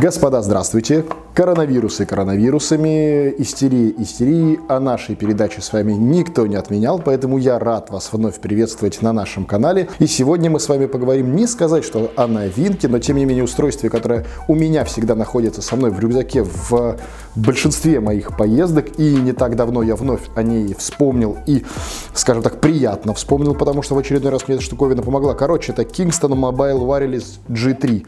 Господа, здравствуйте! Коронавирусы коронавирусами, истерии истерии, а нашей передачи с вами никто не отменял, поэтому я рад вас вновь приветствовать на нашем канале. И сегодня мы с вами поговорим не сказать, что о новинке, но тем не менее устройстве, которое у меня всегда находится со мной в рюкзаке в большинстве моих поездок. И не так давно я вновь о ней вспомнил и, скажем так, приятно вспомнил, потому что в очередной раз мне эта штуковина помогла. Короче, это Kingston Mobile Wireless G3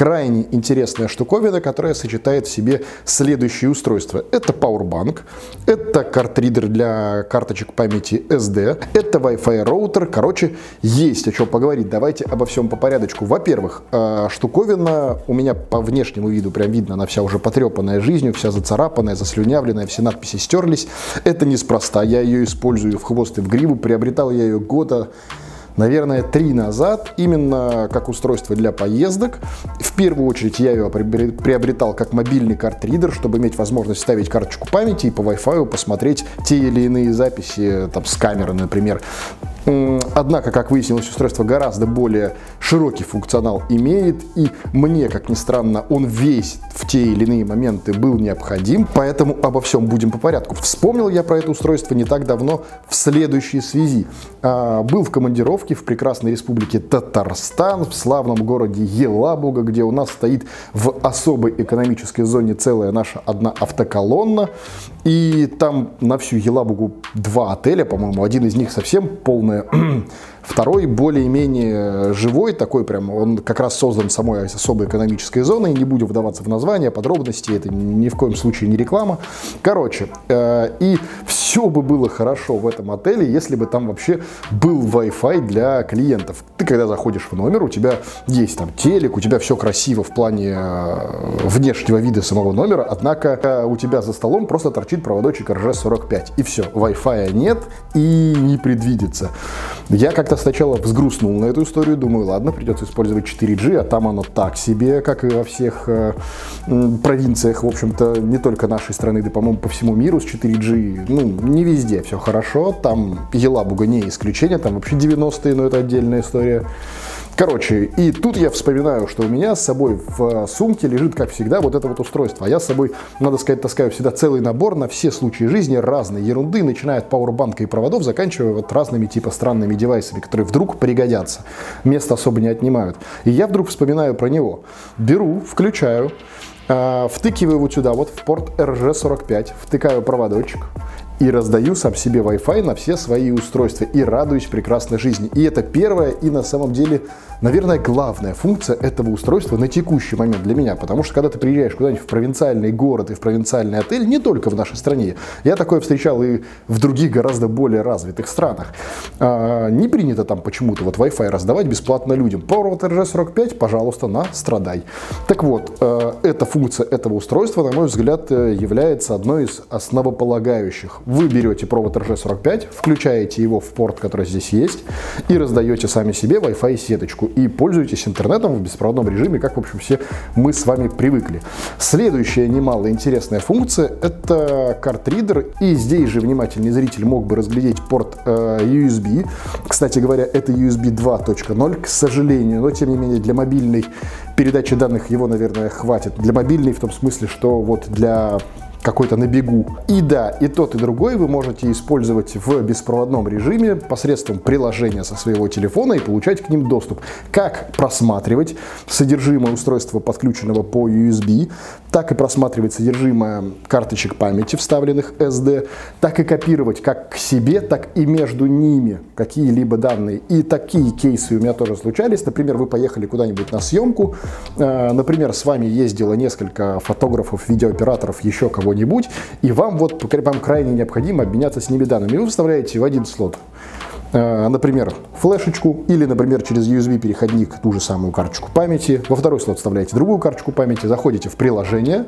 крайне интересная штуковина, которая сочетает в себе следующие устройства. Это Powerbank, это картридер для карточек памяти SD, это Wi-Fi роутер. Короче, есть о чем поговорить. Давайте обо всем по порядочку. Во-первых, э, штуковина у меня по внешнему виду прям видно, она вся уже потрепанная жизнью, вся зацарапанная, заслюнявленная, все надписи стерлись. Это неспроста, я ее использую в хвост и в гриву, приобретал я ее года наверное, три назад, именно как устройство для поездок. В первую очередь я ее приобретал как мобильный картридер, чтобы иметь возможность ставить карточку памяти и по Wi-Fi посмотреть те или иные записи там, с камеры, например. Однако, как выяснилось, устройство гораздо более широкий функционал имеет, и мне, как ни странно, он весь в те или иные моменты был необходим, поэтому обо всем будем по порядку. Вспомнил я про это устройство не так давно в следующей связи. А, был в командировке в прекрасной республике Татарстан, в славном городе Елабуга, где у нас стоит в особой экономической зоне целая наша одна автоколонна, и там на всю Елабугу два отеля, по-моему, один из них совсем полная Второй более-менее живой, такой прям, он как раз создан самой особой экономической зоной, не будем вдаваться в название, подробности, это ни в коем случае не реклама. Короче, э, и все бы было хорошо в этом отеле, если бы там вообще был Wi-Fi для клиентов. Ты когда заходишь в номер, у тебя есть там телек, у тебя все красиво в плане э, внешнего вида самого номера, однако э, у тебя за столом просто торчит проводочек RG45, и все, Wi-Fi нет и не предвидится. Я как-то сначала взгрустнул на эту историю, думаю, ладно, придется использовать 4G, а там оно так себе, как и во всех э, провинциях, в общем-то, не только нашей страны, да, по-моему, по всему миру с 4G, ну, не везде все хорошо, там Елабуга не исключение, там вообще 90-е, но это отдельная история. Короче, и тут я вспоминаю, что у меня с собой в сумке лежит, как всегда, вот это вот устройство. А я с собой, надо сказать, таскаю всегда целый набор на все случаи жизни разной ерунды, начиная от пауэрбанка и проводов, заканчивая вот разными типа странными девайсами, которые вдруг пригодятся. Место особо не отнимают. И я вдруг вспоминаю про него. Беру, включаю, а, втыкиваю вот сюда, вот в порт RG45, втыкаю проводочек, и раздаю сам себе Wi-Fi на все свои устройства и радуюсь прекрасной жизни. И это первая и на самом деле, наверное, главная функция этого устройства на текущий момент для меня. Потому что когда ты приезжаешь куда-нибудь в провинциальный город и в провинциальный отель, не только в нашей стране, я такое встречал и в других гораздо более развитых странах, а, не принято там почему-то вот Wi-Fi раздавать бесплатно людям. Провод RG45, пожалуйста, на страдай. Так вот, э, эта функция этого устройства, на мой взгляд, э, является одной из основополагающих вы берете провод RG45, включаете его в порт, который здесь есть, и раздаете сами себе Wi-Fi сеточку. И пользуетесь интернетом в беспроводном режиме, как, в общем, все мы с вами привыкли. Следующая немало интересная функция – это картридер. И здесь же внимательный зритель мог бы разглядеть порт э, USB. Кстати говоря, это USB 2.0, к сожалению, но тем не менее для мобильной передачи данных его, наверное, хватит. Для мобильной в том смысле, что вот для какой-то на бегу. И да, и тот, и другой вы можете использовать в беспроводном режиме посредством приложения со своего телефона и получать к ним доступ. Как просматривать содержимое устройства, подключенного по USB, так и просматривать содержимое карточек памяти, вставленных SD, так и копировать как к себе, так и между ними какие-либо данные. И такие кейсы у меня тоже случались. Например, вы поехали куда-нибудь на съемку, э, например, с вами ездило несколько фотографов, видеооператоров, еще кого-нибудь, и вам вот вам крайне необходимо обменяться с ними данными. Вы вставляете в один слот Э, например, флешечку или, например, через USB-переходник ту же самую карточку памяти. Во второй слот вставляете другую карточку памяти, заходите в приложение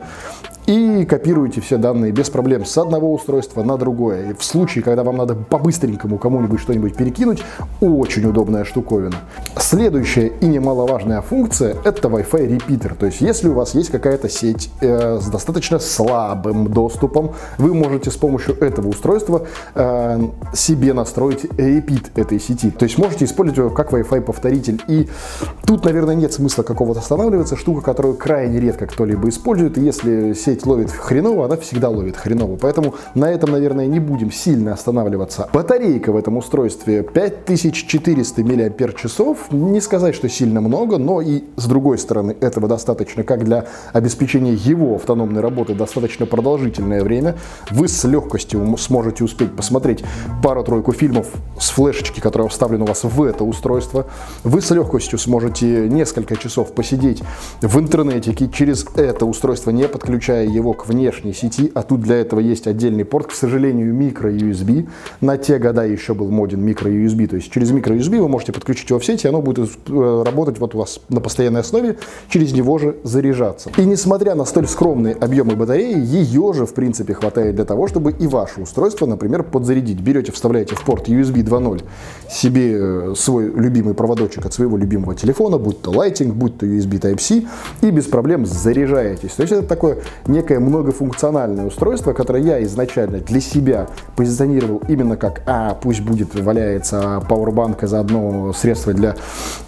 и копируете все данные без проблем с одного устройства на другое. И в случае, когда вам надо по-быстренькому кому-нибудь что-нибудь перекинуть, очень удобная штуковина. Следующая и немаловажная функция – это Wi-Fi репитер. То есть, если у вас есть какая-то сеть э, с достаточно слабым доступом, вы можете с помощью этого устройства э, себе настроить репит этой сети. То есть можете использовать его как Wi-Fi повторитель. И тут, наверное, нет смысла какого-то останавливаться. Штука, которую крайне редко кто-либо использует. И если сеть ловит хреново, она всегда ловит хреново. Поэтому на этом, наверное, не будем сильно останавливаться. Батарейка в этом устройстве 5400 мАч. Не сказать, что сильно много, но и с другой стороны этого достаточно как для обеспечения его автономной работы достаточно продолжительное время. Вы с легкостью сможете успеть посмотреть пару-тройку фильмов с флешечки, которая вставлена у вас в это устройство. Вы с легкостью сможете несколько часов посидеть в интернете через это устройство, не подключая его к внешней сети, а тут для этого есть отдельный порт, к сожалению, микро-USB. На те года еще был моден микро-USB, то есть через микро-USB вы можете подключить его в сеть, и оно будет э, работать вот у вас на постоянной основе, через него же заряжаться. И несмотря на столь скромные объемы батареи, ее же в принципе хватает для того, чтобы и ваше устройство, например, подзарядить. Берете, вставляете в порт USB 2.0 себе э, свой любимый проводочек от своего любимого телефона, будь то Lighting, будь то USB Type-C, и без проблем заряжаетесь. То есть это такое некое многофункциональное устройство, которое я изначально для себя позиционировал именно как, а, пусть будет, валяется Powerbank и заодно средство для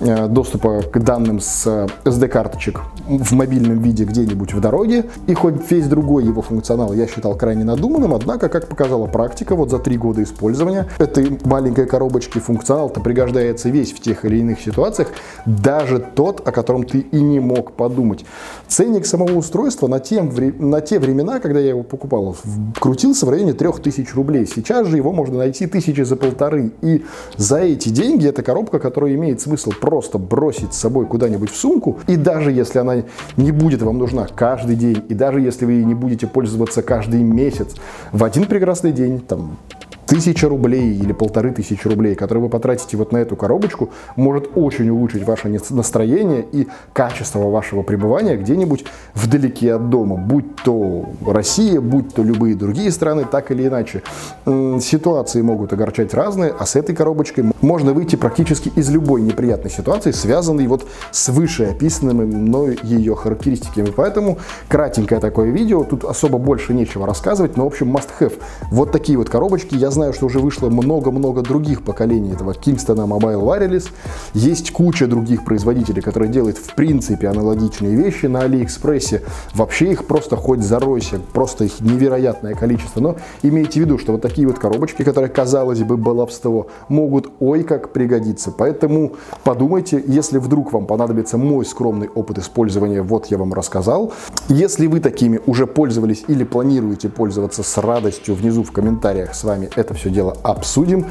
э, доступа к данным с SD-карточек в мобильном виде где-нибудь в дороге. И хоть весь другой его функционал я считал крайне надуманным, однако, как показала практика, вот за три года использования этой маленькой коробочки функционал-то пригождается весь в тех или иных ситуациях, даже тот, о котором ты и не мог подумать. Ценник самого устройства на, тем, на те времена, когда я его покупал, крутился в районе 3000 рублей. Сейчас же его можно найти тысячи за полторы. И за эти деньги эта коробка, которая имеет смысл просто бросить с собой куда-нибудь в сумку, и даже если она не будет вам нужна каждый день, и даже если вы не будете пользоваться каждый месяц, в один прекрасный день, там, тысяча рублей или полторы тысячи рублей, которые вы потратите вот на эту коробочку, может очень улучшить ваше настроение и качество вашего пребывания где-нибудь вдалеке от дома, будь то Россия, будь то любые другие страны, так или иначе. Ситуации могут огорчать разные, а с этой коробочкой можно выйти практически из любой неприятной ситуации, связанной вот с вышеописанными мной ее характеристиками. Поэтому кратенькое такое видео, тут особо больше нечего рассказывать, но в общем must have. Вот такие вот коробочки я знаю, что уже вышло много-много других поколений этого Kingston Mobile Wireless. Есть куча других производителей, которые делают в принципе аналогичные вещи на Алиэкспрессе. Вообще их просто хоть заройся, просто их невероятное количество. Но имейте в виду, что вот такие вот коробочки, которые, казалось бы, баловство, могут ой как пригодиться. Поэтому подумайте, если вдруг вам понадобится мой скромный опыт использования, вот я вам рассказал. Если вы такими уже пользовались или планируете пользоваться с радостью, внизу в комментариях с вами это все дело обсудим.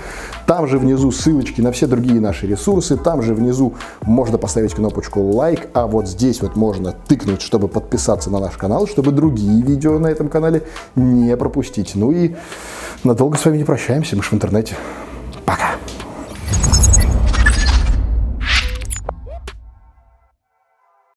Там же внизу ссылочки на все другие наши ресурсы, там же внизу можно поставить кнопочку лайк, а вот здесь вот можно тыкнуть, чтобы подписаться на наш канал, чтобы другие видео на этом канале не пропустить. Ну и надолго с вами не прощаемся, мы же в интернете.